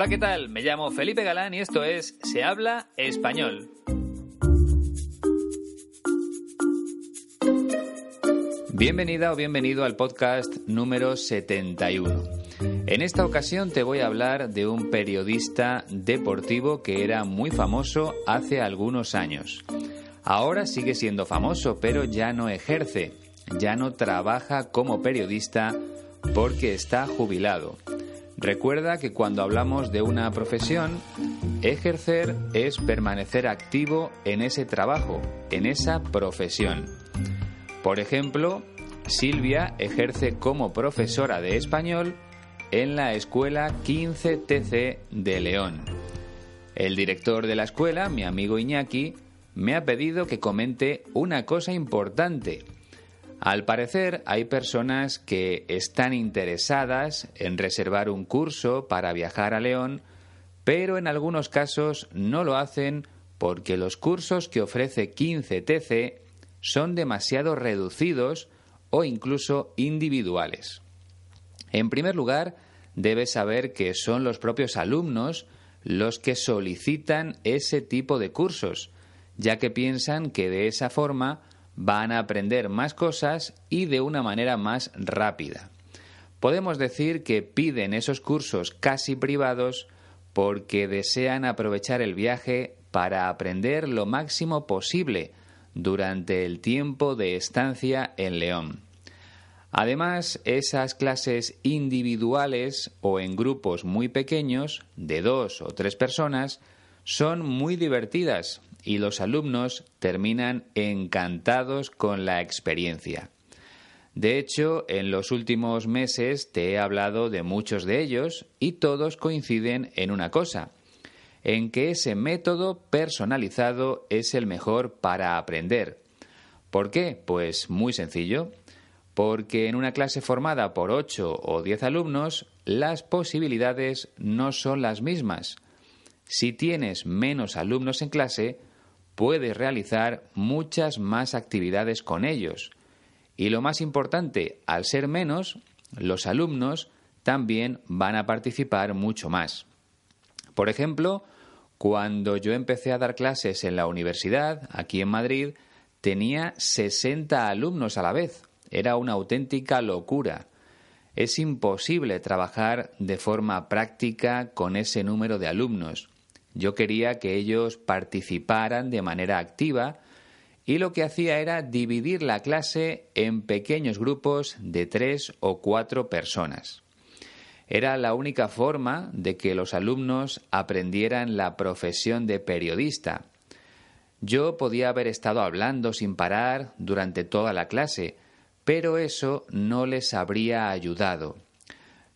Hola, ¿qué tal? Me llamo Felipe Galán y esto es Se habla español. Bienvenida o bienvenido al podcast número 71. En esta ocasión te voy a hablar de un periodista deportivo que era muy famoso hace algunos años. Ahora sigue siendo famoso, pero ya no ejerce, ya no trabaja como periodista porque está jubilado. Recuerda que cuando hablamos de una profesión, ejercer es permanecer activo en ese trabajo, en esa profesión. Por ejemplo, Silvia ejerce como profesora de español en la escuela 15TC de León. El director de la escuela, mi amigo Iñaki, me ha pedido que comente una cosa importante al parecer hay personas que están interesadas en reservar un curso para viajar a León, pero en algunos casos no lo hacen porque los cursos que ofrece 15TC son demasiado reducidos o incluso individuales. En primer lugar, debes saber que son los propios alumnos los que solicitan ese tipo de cursos, ya que piensan que de esa forma van a aprender más cosas y de una manera más rápida. Podemos decir que piden esos cursos casi privados porque desean aprovechar el viaje para aprender lo máximo posible durante el tiempo de estancia en León. Además, esas clases individuales o en grupos muy pequeños, de dos o tres personas, son muy divertidas y los alumnos terminan encantados con la experiencia. De hecho, en los últimos meses te he hablado de muchos de ellos y todos coinciden en una cosa, en que ese método personalizado es el mejor para aprender. ¿Por qué? Pues muy sencillo, porque en una clase formada por 8 o 10 alumnos, las posibilidades no son las mismas. Si tienes menos alumnos en clase, puedes realizar muchas más actividades con ellos. Y lo más importante, al ser menos, los alumnos también van a participar mucho más. Por ejemplo, cuando yo empecé a dar clases en la universidad, aquí en Madrid, tenía 60 alumnos a la vez. Era una auténtica locura. Es imposible trabajar de forma práctica con ese número de alumnos. Yo quería que ellos participaran de manera activa y lo que hacía era dividir la clase en pequeños grupos de tres o cuatro personas. Era la única forma de que los alumnos aprendieran la profesión de periodista. Yo podía haber estado hablando sin parar durante toda la clase, pero eso no les habría ayudado.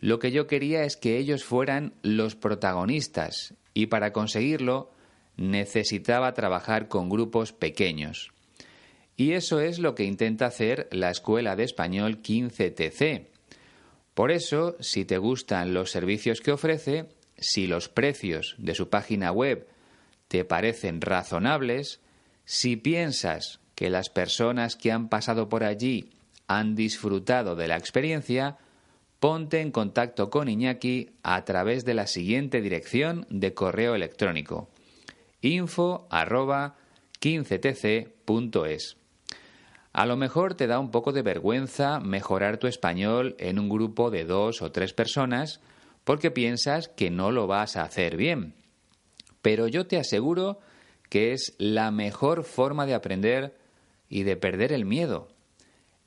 Lo que yo quería es que ellos fueran los protagonistas y para conseguirlo necesitaba trabajar con grupos pequeños. Y eso es lo que intenta hacer la Escuela de Español 15TC. Por eso, si te gustan los servicios que ofrece, si los precios de su página web te parecen razonables, si piensas que las personas que han pasado por allí han disfrutado de la experiencia, ponte en contacto con Iñaki a través de la siguiente dirección de correo electrónico info 15tc.es. A lo mejor te da un poco de vergüenza mejorar tu español en un grupo de dos o tres personas porque piensas que no lo vas a hacer bien. Pero yo te aseguro que es la mejor forma de aprender y de perder el miedo.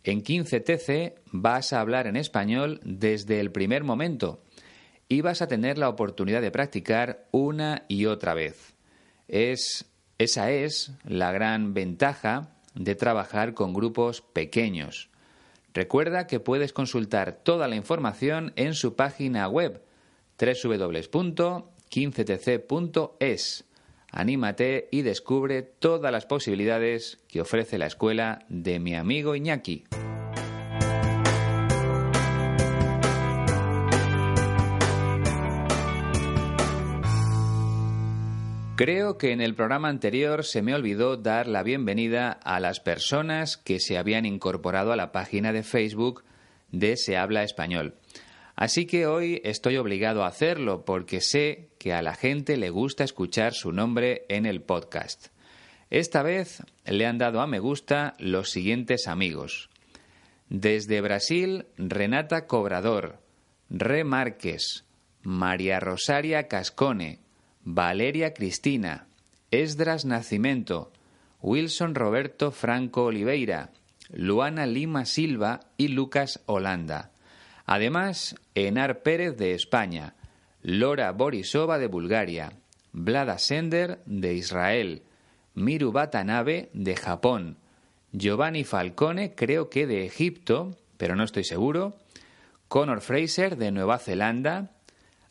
En 15TC vas a hablar en español desde el primer momento y vas a tener la oportunidad de practicar una y otra vez. Es, esa es la gran ventaja de trabajar con grupos pequeños. Recuerda que puedes consultar toda la información en su página web www.15tc.es. Anímate y descubre todas las posibilidades que ofrece la escuela de mi amigo Iñaki. Creo que en el programa anterior se me olvidó dar la bienvenida a las personas que se habían incorporado a la página de Facebook de Se habla español. Así que hoy estoy obligado a hacerlo porque sé que a la gente le gusta escuchar su nombre en el podcast. Esta vez le han dado a me gusta los siguientes amigos. Desde Brasil, Renata Cobrador, Re Márquez, María Rosaria Cascone, Valeria Cristina, Esdras Nacimento, Wilson Roberto Franco Oliveira, Luana Lima Silva y Lucas Holanda. Además, Enar Pérez de España, Lora Borisova de Bulgaria, Vlada Sender de Israel, Miru Batanabe de Japón, Giovanni Falcone creo que de Egipto, pero no estoy seguro, Conor Fraser de Nueva Zelanda,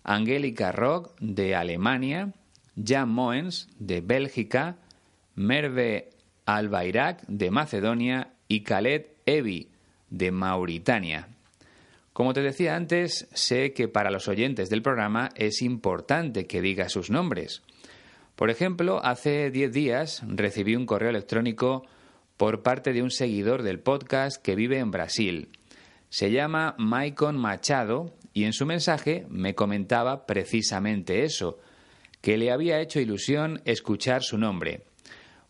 Angélica Rock de Alemania, Jan Moens de Bélgica, Merve Albayrak de Macedonia y Khaled Evi de Mauritania. Como te decía antes, sé que para los oyentes del programa es importante que diga sus nombres. Por ejemplo, hace 10 días recibí un correo electrónico por parte de un seguidor del podcast que vive en Brasil. Se llama Maicon Machado y en su mensaje me comentaba precisamente eso, que le había hecho ilusión escuchar su nombre.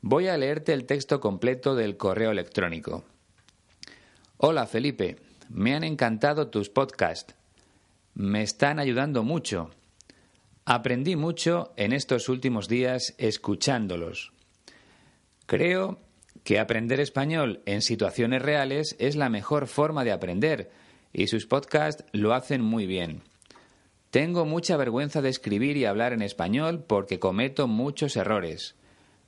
Voy a leerte el texto completo del correo electrónico. Hola Felipe, me han encantado tus podcasts. Me están ayudando mucho. Aprendí mucho en estos últimos días escuchándolos. Creo que aprender español en situaciones reales es la mejor forma de aprender y sus podcasts lo hacen muy bien. Tengo mucha vergüenza de escribir y hablar en español porque cometo muchos errores,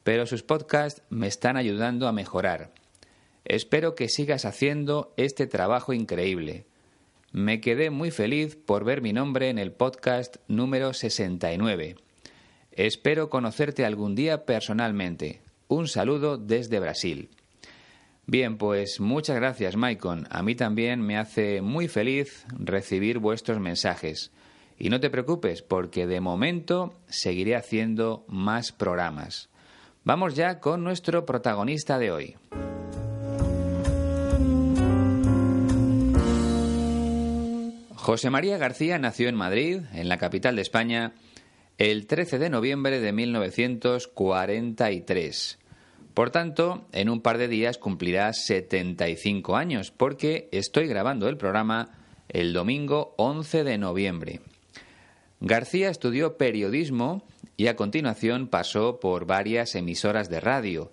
pero sus podcasts me están ayudando a mejorar. Espero que sigas haciendo este trabajo increíble. Me quedé muy feliz por ver mi nombre en el podcast número 69. Espero conocerte algún día personalmente. Un saludo desde Brasil. Bien, pues muchas gracias, Maicon. A mí también me hace muy feliz recibir vuestros mensajes. Y no te preocupes, porque de momento seguiré haciendo más programas. Vamos ya con nuestro protagonista de hoy. José María García nació en Madrid, en la capital de España, el 13 de noviembre de 1943. Por tanto, en un par de días cumplirá 75 años, porque estoy grabando el programa el domingo 11 de noviembre. García estudió periodismo y a continuación pasó por varias emisoras de radio,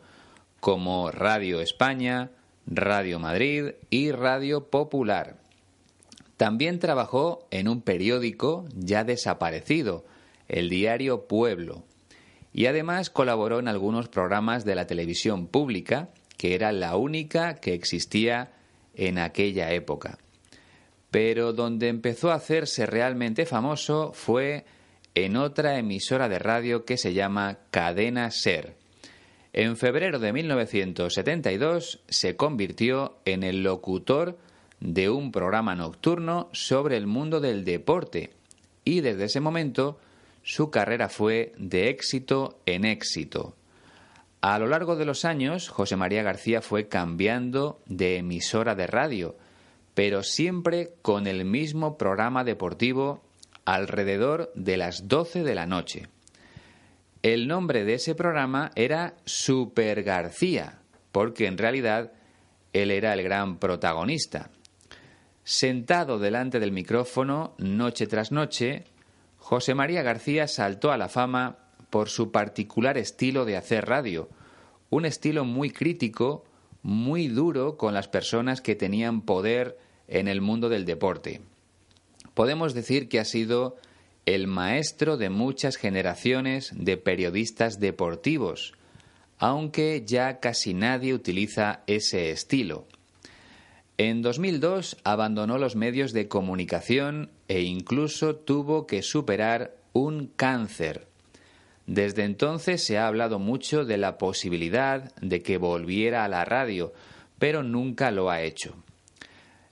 como Radio España, Radio Madrid y Radio Popular. También trabajó en un periódico ya desaparecido, el diario Pueblo y además colaboró en algunos programas de la televisión pública, que era la única que existía en aquella época. Pero donde empezó a hacerse realmente famoso fue en otra emisora de radio que se llama Cadena Ser. En febrero de 1972 se convirtió en el locutor de un programa nocturno sobre el mundo del deporte y desde ese momento su carrera fue de éxito en éxito. A lo largo de los años, José María García fue cambiando de emisora de radio, pero siempre con el mismo programa deportivo alrededor de las 12 de la noche. El nombre de ese programa era Super García, porque en realidad él era el gran protagonista. Sentado delante del micrófono noche tras noche, José María García saltó a la fama por su particular estilo de hacer radio, un estilo muy crítico, muy duro con las personas que tenían poder en el mundo del deporte. Podemos decir que ha sido el maestro de muchas generaciones de periodistas deportivos, aunque ya casi nadie utiliza ese estilo. En 2002 abandonó los medios de comunicación e incluso tuvo que superar un cáncer. Desde entonces se ha hablado mucho de la posibilidad de que volviera a la radio, pero nunca lo ha hecho.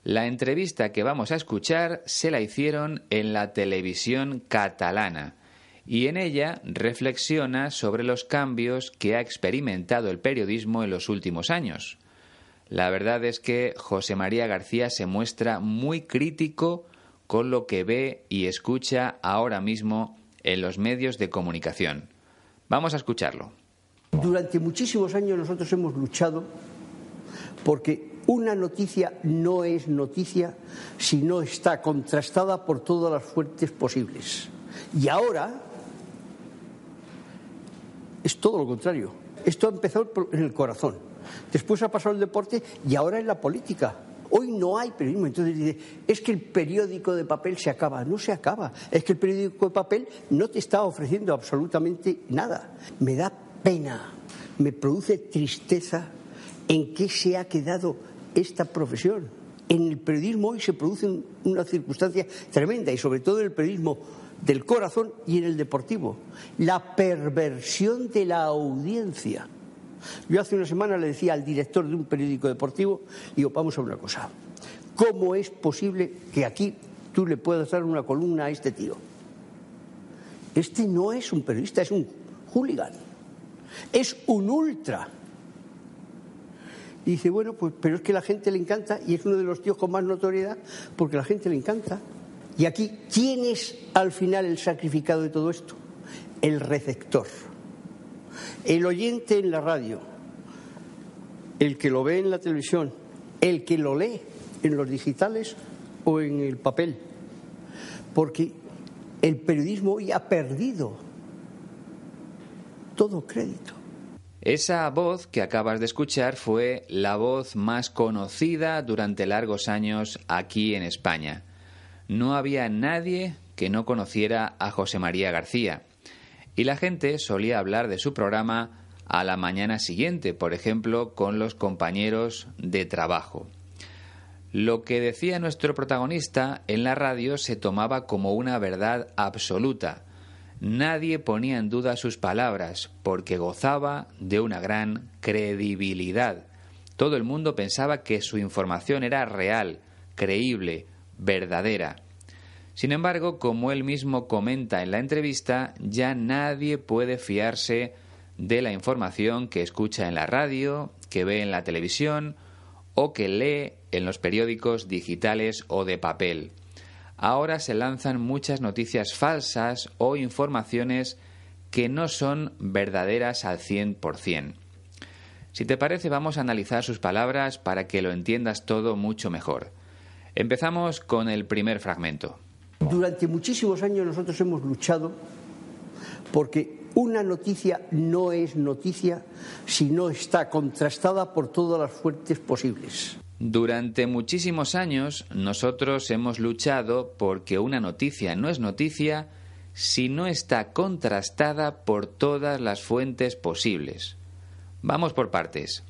La entrevista que vamos a escuchar se la hicieron en la televisión catalana y en ella reflexiona sobre los cambios que ha experimentado el periodismo en los últimos años. La verdad es que José María García se muestra muy crítico con lo que ve y escucha ahora mismo en los medios de comunicación. Vamos a escucharlo. Durante muchísimos años nosotros hemos luchado porque una noticia no es noticia si no está contrastada por todas las fuentes posibles. Y ahora es todo lo contrario. Esto ha empezado en el corazón, después ha pasado el deporte y ahora en la política. Hoy no hay periodismo. Entonces dice, es que el periódico de papel se acaba. No se acaba. Es que el periódico de papel no te está ofreciendo absolutamente nada. Me da pena, me produce tristeza en qué se ha quedado esta profesión. En el periodismo hoy se produce una circunstancia tremenda y sobre todo en el periodismo del corazón y en el deportivo. La perversión de la audiencia. Yo hace una semana le decía al director de un periódico deportivo, digo, vamos a una cosa, ¿cómo es posible que aquí tú le puedas dar una columna a este tío? Este no es un periodista, es un hooligan, es un ultra. Y dice, bueno, pues, pero es que la gente le encanta y es uno de los tíos con más notoriedad porque la gente le encanta. Y aquí, ¿quién es al final el sacrificado de todo esto? El receptor. El oyente en la radio, el que lo ve en la televisión, el que lo lee en los digitales o en el papel. Porque el periodismo hoy ha perdido todo crédito. Esa voz que acabas de escuchar fue la voz más conocida durante largos años aquí en España. No había nadie que no conociera a José María García y la gente solía hablar de su programa a la mañana siguiente, por ejemplo, con los compañeros de trabajo. Lo que decía nuestro protagonista en la radio se tomaba como una verdad absoluta. Nadie ponía en duda sus palabras porque gozaba de una gran credibilidad. Todo el mundo pensaba que su información era real, creíble, verdadera. Sin embargo, como él mismo comenta en la entrevista, ya nadie puede fiarse de la información que escucha en la radio, que ve en la televisión o que lee en los periódicos digitales o de papel. Ahora se lanzan muchas noticias falsas o informaciones que no son verdaderas al 100%. Si te parece, vamos a analizar sus palabras para que lo entiendas todo mucho mejor. Empezamos con el primer fragmento. Durante muchísimos años nosotros hemos luchado porque una noticia no es noticia si no está contrastada por todas las fuentes posibles. Durante muchísimos años nosotros hemos luchado porque una noticia no es noticia si no está contrastada por todas las fuentes posibles. Vamos por partes.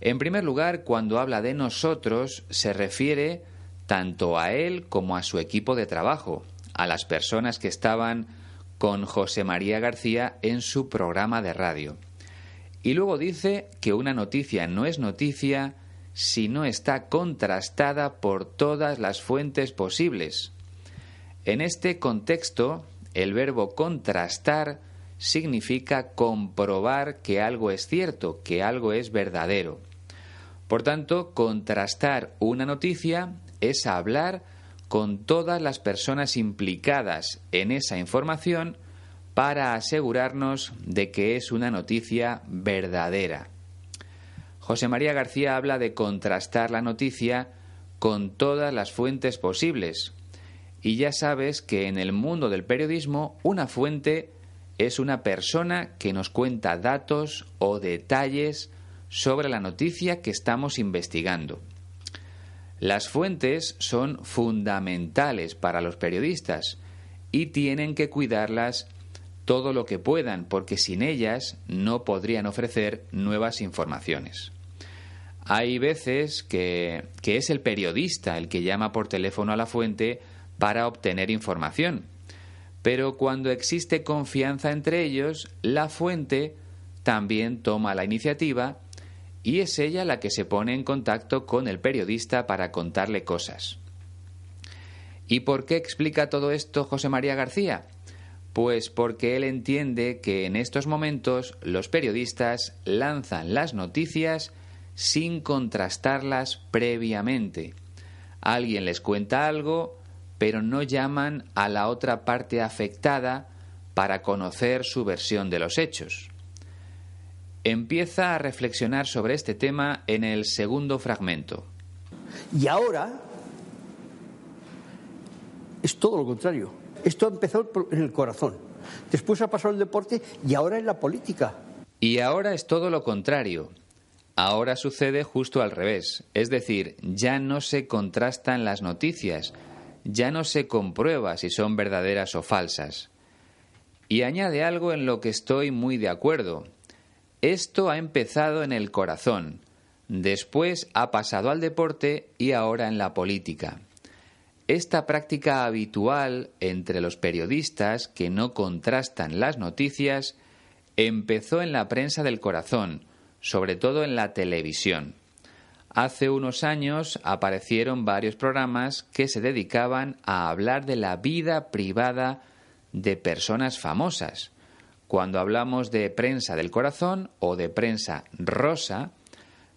En primer lugar, cuando habla de nosotros, se refiere tanto a él como a su equipo de trabajo, a las personas que estaban con José María García en su programa de radio. Y luego dice que una noticia no es noticia si no está contrastada por todas las fuentes posibles. En este contexto, el verbo contrastar significa comprobar que algo es cierto, que algo es verdadero. Por tanto, contrastar una noticia es hablar con todas las personas implicadas en esa información para asegurarnos de que es una noticia verdadera. José María García habla de contrastar la noticia con todas las fuentes posibles. Y ya sabes que en el mundo del periodismo una fuente es una persona que nos cuenta datos o detalles sobre la noticia que estamos investigando. Las fuentes son fundamentales para los periodistas y tienen que cuidarlas todo lo que puedan porque sin ellas no podrían ofrecer nuevas informaciones. Hay veces que, que es el periodista el que llama por teléfono a la fuente para obtener información. Pero cuando existe confianza entre ellos, la fuente también toma la iniciativa y es ella la que se pone en contacto con el periodista para contarle cosas. ¿Y por qué explica todo esto José María García? Pues porque él entiende que en estos momentos los periodistas lanzan las noticias sin contrastarlas previamente. Alguien les cuenta algo, pero no llaman a la otra parte afectada para conocer su versión de los hechos. Empieza a reflexionar sobre este tema en el segundo fragmento. Y ahora es todo lo contrario. Esto ha empezado en el corazón, después ha pasado el deporte y ahora en la política. Y ahora es todo lo contrario. Ahora sucede justo al revés, es decir, ya no se contrastan las noticias, ya no se comprueba si son verdaderas o falsas. Y añade algo en lo que estoy muy de acuerdo. Esto ha empezado en el corazón, después ha pasado al deporte y ahora en la política. Esta práctica habitual entre los periodistas que no contrastan las noticias empezó en la prensa del corazón, sobre todo en la televisión. Hace unos años aparecieron varios programas que se dedicaban a hablar de la vida privada de personas famosas. Cuando hablamos de prensa del corazón o de prensa rosa,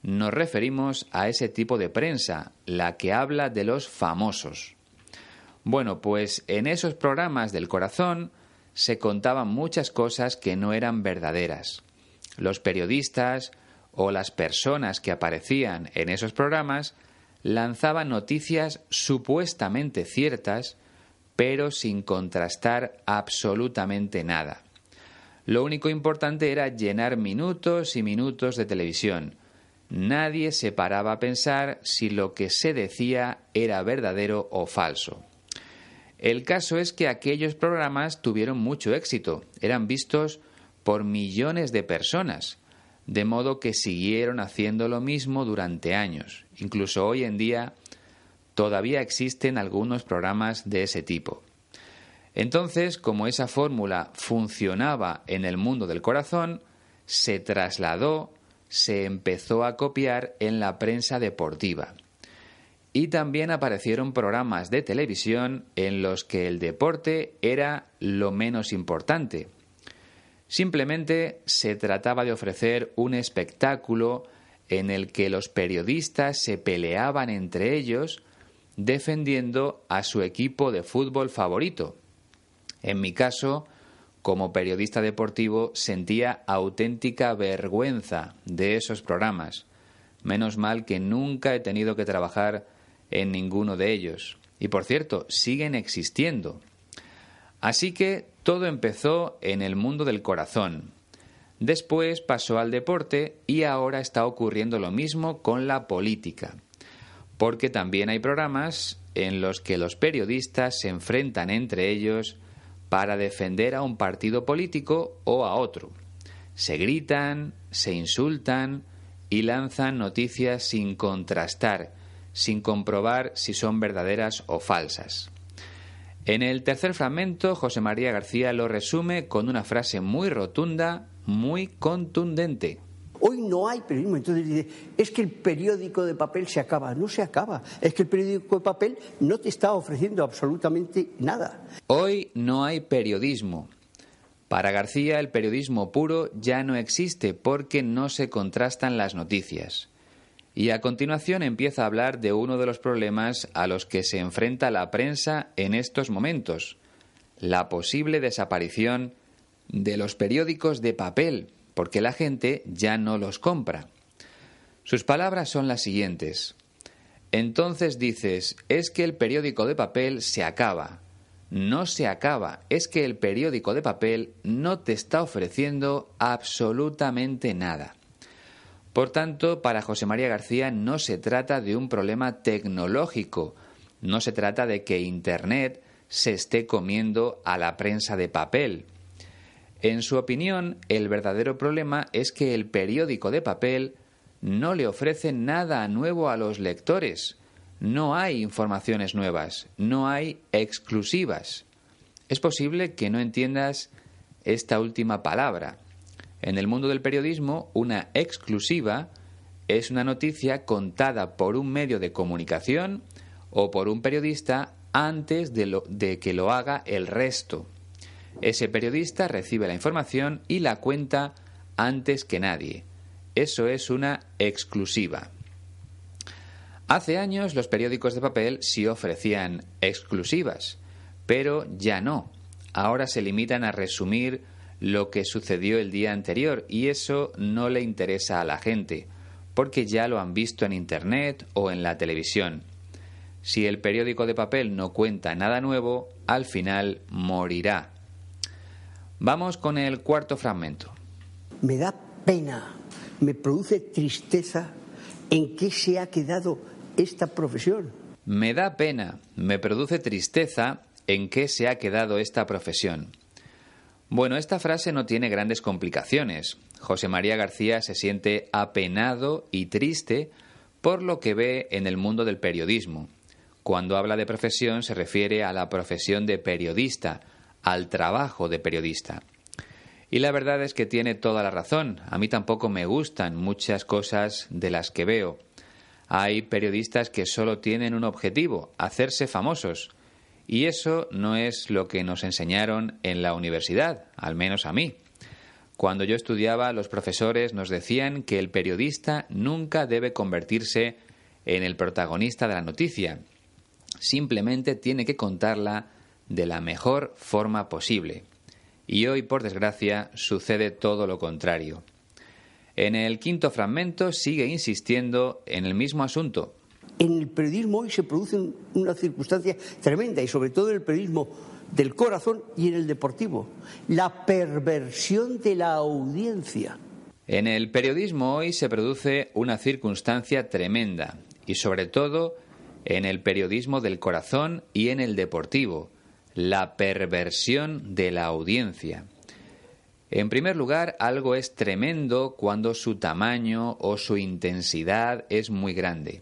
nos referimos a ese tipo de prensa, la que habla de los famosos. Bueno, pues en esos programas del corazón se contaban muchas cosas que no eran verdaderas los periodistas o las personas que aparecían en esos programas lanzaban noticias supuestamente ciertas, pero sin contrastar absolutamente nada. Lo único importante era llenar minutos y minutos de televisión. Nadie se paraba a pensar si lo que se decía era verdadero o falso. El caso es que aquellos programas tuvieron mucho éxito, eran vistos por millones de personas, de modo que siguieron haciendo lo mismo durante años. Incluso hoy en día todavía existen algunos programas de ese tipo. Entonces, como esa fórmula funcionaba en el mundo del corazón, se trasladó, se empezó a copiar en la prensa deportiva. Y también aparecieron programas de televisión en los que el deporte era lo menos importante, Simplemente se trataba de ofrecer un espectáculo en el que los periodistas se peleaban entre ellos defendiendo a su equipo de fútbol favorito. En mi caso, como periodista deportivo, sentía auténtica vergüenza de esos programas. Menos mal que nunca he tenido que trabajar en ninguno de ellos. Y por cierto, siguen existiendo. Así que todo empezó en el mundo del corazón. Después pasó al deporte y ahora está ocurriendo lo mismo con la política. Porque también hay programas en los que los periodistas se enfrentan entre ellos para defender a un partido político o a otro. Se gritan, se insultan y lanzan noticias sin contrastar, sin comprobar si son verdaderas o falsas. En el tercer fragmento, José María García lo resume con una frase muy rotunda, muy contundente. Hoy no hay periodismo, entonces dice, es que el periódico de papel se acaba. No se acaba, es que el periódico de papel no te está ofreciendo absolutamente nada. Hoy no hay periodismo. Para García el periodismo puro ya no existe porque no se contrastan las noticias. Y a continuación empieza a hablar de uno de los problemas a los que se enfrenta la prensa en estos momentos, la posible desaparición de los periódicos de papel, porque la gente ya no los compra. Sus palabras son las siguientes. Entonces dices, es que el periódico de papel se acaba. No se acaba, es que el periódico de papel no te está ofreciendo absolutamente nada. Por tanto, para José María García no se trata de un problema tecnológico, no se trata de que Internet se esté comiendo a la prensa de papel. En su opinión, el verdadero problema es que el periódico de papel no le ofrece nada nuevo a los lectores. No hay informaciones nuevas, no hay exclusivas. Es posible que no entiendas esta última palabra. En el mundo del periodismo, una exclusiva es una noticia contada por un medio de comunicación o por un periodista antes de, que lo haga el resto. Ese periodista recibe la información y la cuenta antes que nadie. Eso es una exclusiva. Hace años los periódicos de papel sí ofrecían exclusivas, pero ya no. Ahora se limitan a resumir lo que sucedió el día anterior y eso no le interesa a la gente, porque ya lo han visto en Internet o en la televisión. Si el periódico de papel no cuenta nada nuevo, al final morirá. Vamos con el cuarto fragmento. Me da pena me produce tristeza en qué se ha quedado esta profesión. Me da pena, me produce tristeza en qué se ha quedado esta profesión. Bueno, esta frase no tiene grandes complicaciones. José María García se siente apenado y triste por lo que ve en el mundo del periodismo. Cuando habla de profesión se refiere a la profesión de periodista, al trabajo de periodista. Y la verdad es que tiene toda la razón. A mí tampoco me gustan muchas cosas de las que veo. Hay periodistas que solo tienen un objetivo, hacerse famosos. Y eso no es lo que nos enseñaron en la universidad, al menos a mí. Cuando yo estudiaba, los profesores nos decían que el periodista nunca debe convertirse en el protagonista de la noticia. Simplemente tiene que contarla de la mejor forma posible. Y hoy, por desgracia, sucede todo lo contrario. En el quinto fragmento sigue insistiendo en el mismo asunto. En el periodismo hoy se produce una circunstancia tremenda y sobre todo en el periodismo del corazón y en el deportivo, la perversión de la audiencia. En el periodismo hoy se produce una circunstancia tremenda y sobre todo en el periodismo del corazón y en el deportivo, la perversión de la audiencia. En primer lugar, algo es tremendo cuando su tamaño o su intensidad es muy grande.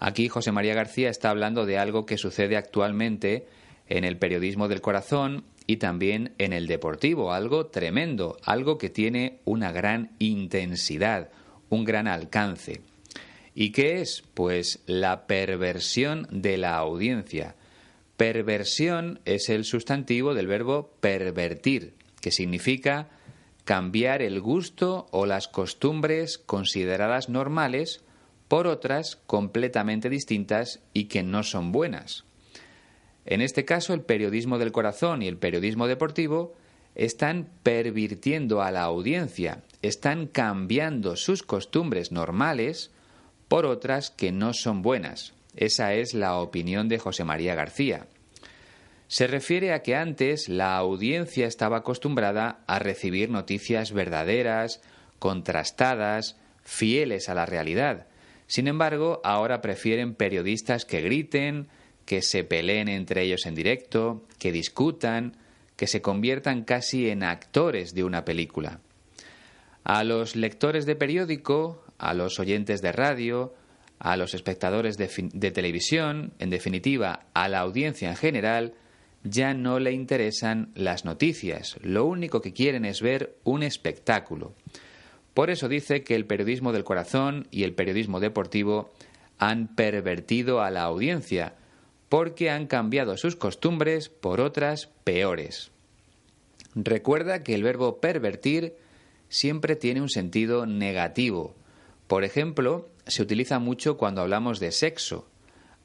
Aquí José María García está hablando de algo que sucede actualmente en el periodismo del corazón y también en el deportivo, algo tremendo, algo que tiene una gran intensidad, un gran alcance. ¿Y qué es? Pues la perversión de la audiencia. Perversión es el sustantivo del verbo pervertir, que significa cambiar el gusto o las costumbres consideradas normales por otras completamente distintas y que no son buenas. En este caso, el periodismo del corazón y el periodismo deportivo están pervirtiendo a la audiencia, están cambiando sus costumbres normales por otras que no son buenas. Esa es la opinión de José María García. Se refiere a que antes la audiencia estaba acostumbrada a recibir noticias verdaderas, contrastadas, fieles a la realidad. Sin embargo, ahora prefieren periodistas que griten, que se peleen entre ellos en directo, que discutan, que se conviertan casi en actores de una película. A los lectores de periódico, a los oyentes de radio, a los espectadores de, televisión, en definitiva, a la audiencia en general, ya no le interesan las noticias, lo único que quieren es ver un espectáculo. Por eso dice que el periodismo del corazón y el periodismo deportivo han pervertido a la audiencia, porque han cambiado sus costumbres por otras peores. Recuerda que el verbo pervertir siempre tiene un sentido negativo. Por ejemplo, se utiliza mucho cuando hablamos de sexo.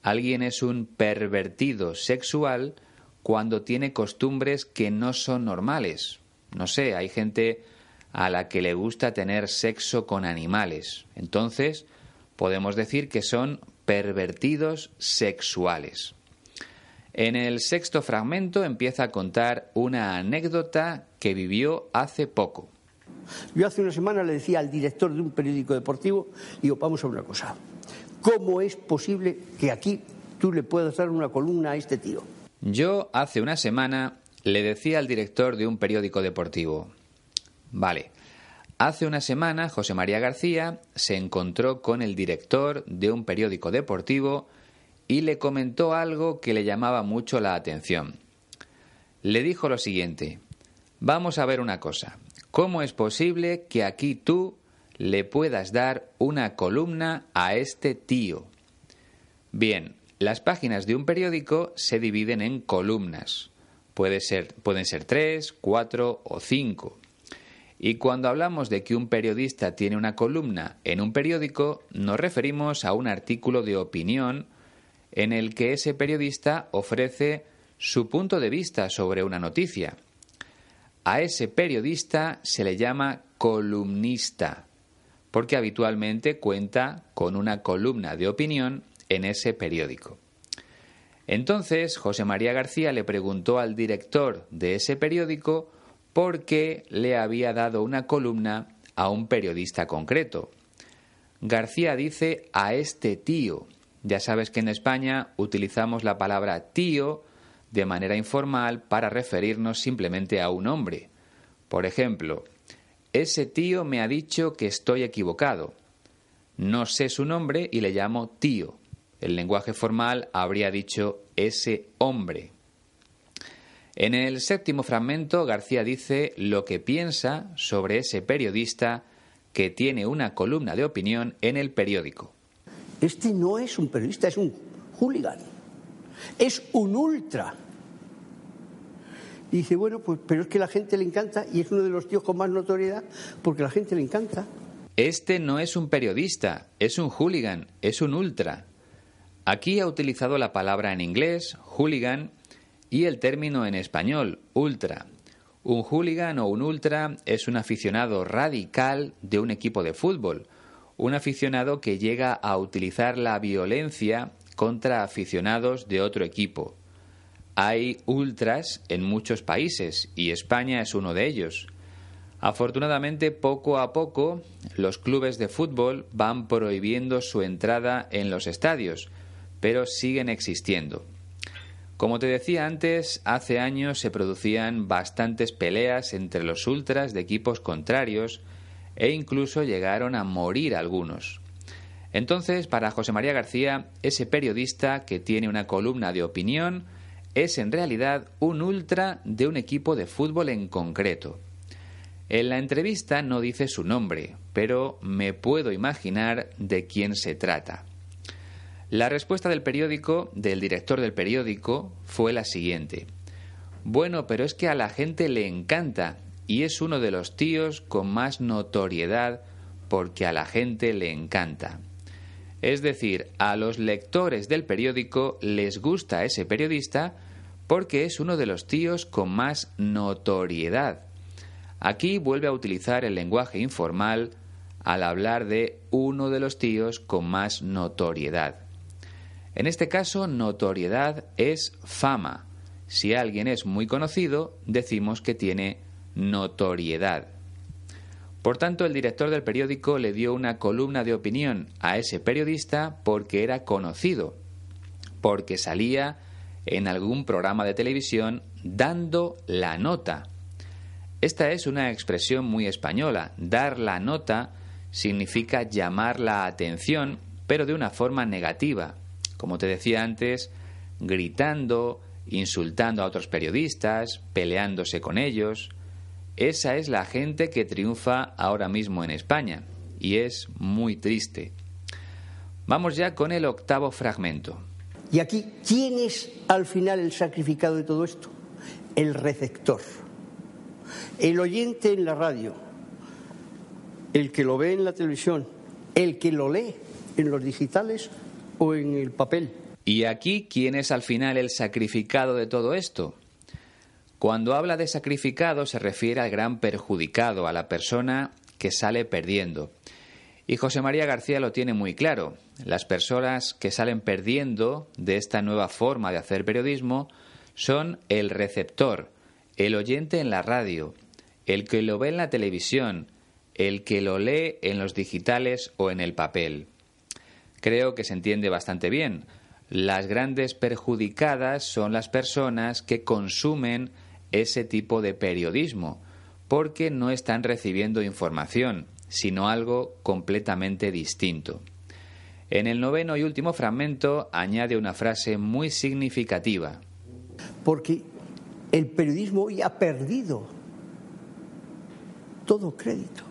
Alguien es un pervertido sexual cuando tiene costumbres que no son normales. No sé, hay gente a la que le gusta tener sexo con animales. Entonces, podemos decir que son pervertidos sexuales. En el sexto fragmento empieza a contar una anécdota que vivió hace poco. Yo hace una semana le decía al director de un periódico deportivo, digo, vamos a una cosa, ¿cómo es posible que aquí tú le puedas dar una columna a este tío? Yo hace una semana le decía al director de un periódico deportivo, vale, Hace una semana José María García se encontró con el director de un periódico deportivo y le comentó algo que le llamaba mucho la atención. Le dijo lo siguiente, vamos a ver una cosa, ¿cómo es posible que aquí tú le puedas dar una columna a este tío? Bien, las páginas de un periódico se dividen en columnas. Puede ser, pueden ser tres, cuatro o cinco. Y cuando hablamos de que un periodista tiene una columna en un periódico, nos referimos a un artículo de opinión en el que ese periodista ofrece su punto de vista sobre una noticia. A ese periodista se le llama columnista, porque habitualmente cuenta con una columna de opinión en ese periódico. Entonces, José María García le preguntó al director de ese periódico porque le había dado una columna a un periodista concreto. García dice a este tío. Ya sabes que en España utilizamos la palabra tío de manera informal para referirnos simplemente a un hombre. Por ejemplo, ese tío me ha dicho que estoy equivocado. No sé su nombre y le llamo tío. El lenguaje formal habría dicho ese hombre. En el séptimo fragmento, García dice lo que piensa sobre ese periodista que tiene una columna de opinión en el periódico. Este no es un periodista, es un hooligan. Es un ultra. dice, bueno, pues, pero es que la gente le encanta y es uno de los tíos con más notoriedad porque la gente le encanta. Este no es un periodista, es un hooligan, es un ultra. Aquí ha utilizado la palabra en inglés, hooligan, y el término en español, ultra. Un hooligan o un ultra es un aficionado radical de un equipo de fútbol, un aficionado que llega a utilizar la violencia contra aficionados de otro equipo. Hay ultras en muchos países y España es uno de ellos. Afortunadamente, poco a poco, los clubes de fútbol van prohibiendo su entrada en los estadios, pero siguen existiendo. Como te decía antes, hace años se producían bastantes peleas entre los ultras de equipos contrarios e incluso llegaron a morir algunos. Entonces, para José María García, ese periodista que tiene una columna de opinión es en realidad un ultra de un equipo de fútbol en concreto. En la entrevista no dice su nombre, pero me puedo imaginar de quién se trata. La respuesta del periódico, del director del periódico, fue la siguiente. Bueno, pero es que a la gente le encanta y es uno de los tíos con más notoriedad porque a la gente le encanta. Es decir, a los lectores del periódico les gusta ese periodista porque es uno de los tíos con más notoriedad. Aquí vuelve a utilizar el lenguaje informal al hablar de uno de los tíos con más notoriedad. En este caso, notoriedad es fama. Si alguien es muy conocido, decimos que tiene notoriedad. Por tanto, el director del periódico le dio una columna de opinión a ese periodista porque era conocido, porque salía en algún programa de televisión dando la nota. Esta es una expresión muy española. Dar la nota significa llamar la atención, pero de una forma negativa, como te decía antes, gritando, insultando a otros periodistas, peleándose con ellos. Esa es la gente que triunfa ahora mismo en España y es muy triste. Vamos ya con el octavo fragmento. Y aquí, ¿quién es al final el sacrificado de todo esto? El receptor, el oyente en la radio, el que lo ve en la televisión, el que lo lee en los digitales o en el papel. ¿Y aquí quién es al final el sacrificado de todo esto? Cuando habla de sacrificado se refiere al gran perjudicado, a la persona que sale perdiendo. Y José María García lo tiene muy claro. Las personas que salen perdiendo de esta nueva forma de hacer periodismo son el receptor, el oyente en la radio, el que lo ve en la televisión, el que lo lee en los digitales o en el papel creo que se entiende bastante bien. Las grandes perjudicadas son las personas que consumen ese tipo de periodismo, porque no están recibiendo información, sino algo completamente distinto. En el noveno y último fragmento añade una frase muy significativa. Porque el periodismo hoy ha perdido todo crédito.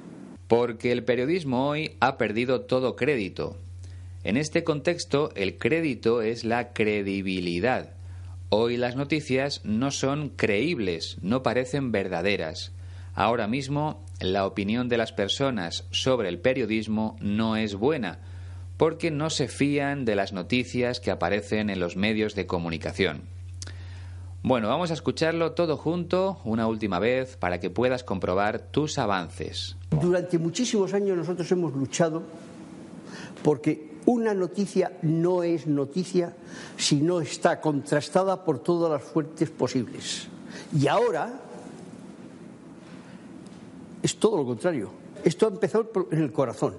Porque el periodismo hoy ha perdido todo crédito. En este contexto, el crédito es la credibilidad. Hoy las noticias no son creíbles, no parecen verdaderas. Ahora mismo, la opinión de las personas sobre el periodismo no es buena, porque no se fían de las noticias que aparecen en los medios de comunicación. Bueno, vamos a escucharlo todo junto una última vez para que puedas comprobar tus avances. Durante muchísimos años nosotros hemos luchado porque una noticia no es noticia si no está contrastada por todas las fuentes posibles. Y ahora es todo lo contrario. Esto ha empezado en el corazón,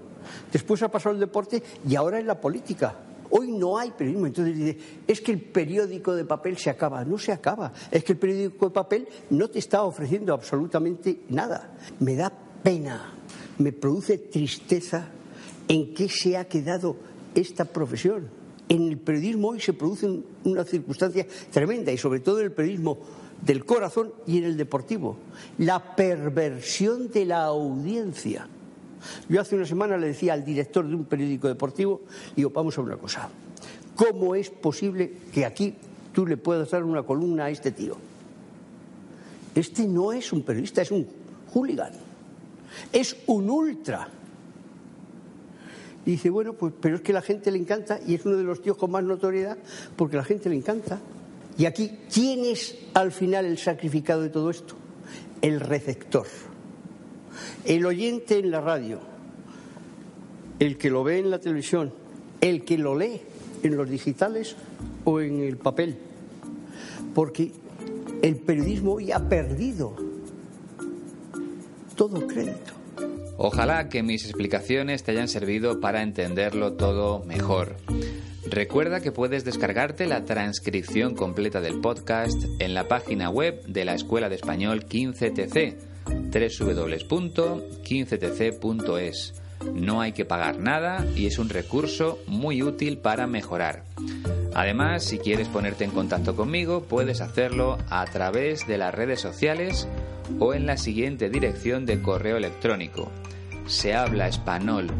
después ha pasado el deporte y ahora en la política. Hoy no hay periodismo. Entonces dice, es que el periódico de papel se acaba. No se acaba. Es que el periódico de papel no te está ofreciendo absolutamente nada. Me da pena, me produce tristeza en qué se ha quedado esta profesión. En el periodismo hoy se produce una circunstancia tremenda y sobre todo en el periodismo del corazón y en el deportivo. La perversión de la audiencia. Yo hace una semana le decía al director de un periódico deportivo, digo, vamos a una cosa, ¿cómo es posible que aquí tú le puedas dar una columna a este tío? Este no es un periodista, es un hooligan, es un ultra. Y dice, bueno, pues, pero es que la gente le encanta y es uno de los tíos con más notoriedad porque la gente le encanta. Y aquí, ¿quién es al final el sacrificado de todo esto? El receptor el oyente en la radio, el que lo ve en la televisión, el que lo lee en los digitales o en el papel. Porque el periodismo hoy ha perdido todo crédito. Ojalá que mis explicaciones te hayan servido para entenderlo todo mejor. Recuerda que puedes descargarte la transcripción completa del podcast en la página web de la Escuela de Español 15TC www.15tc.es. No hay que pagar nada y es un recurso muy útil para mejorar. Además, si quieres ponerte en contacto conmigo, puedes hacerlo a través de las redes sociales o en la siguiente dirección de correo electrónico. Se habla español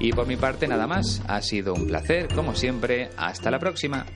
Y por mi parte nada más, ha sido un placer, como siempre, hasta la próxima.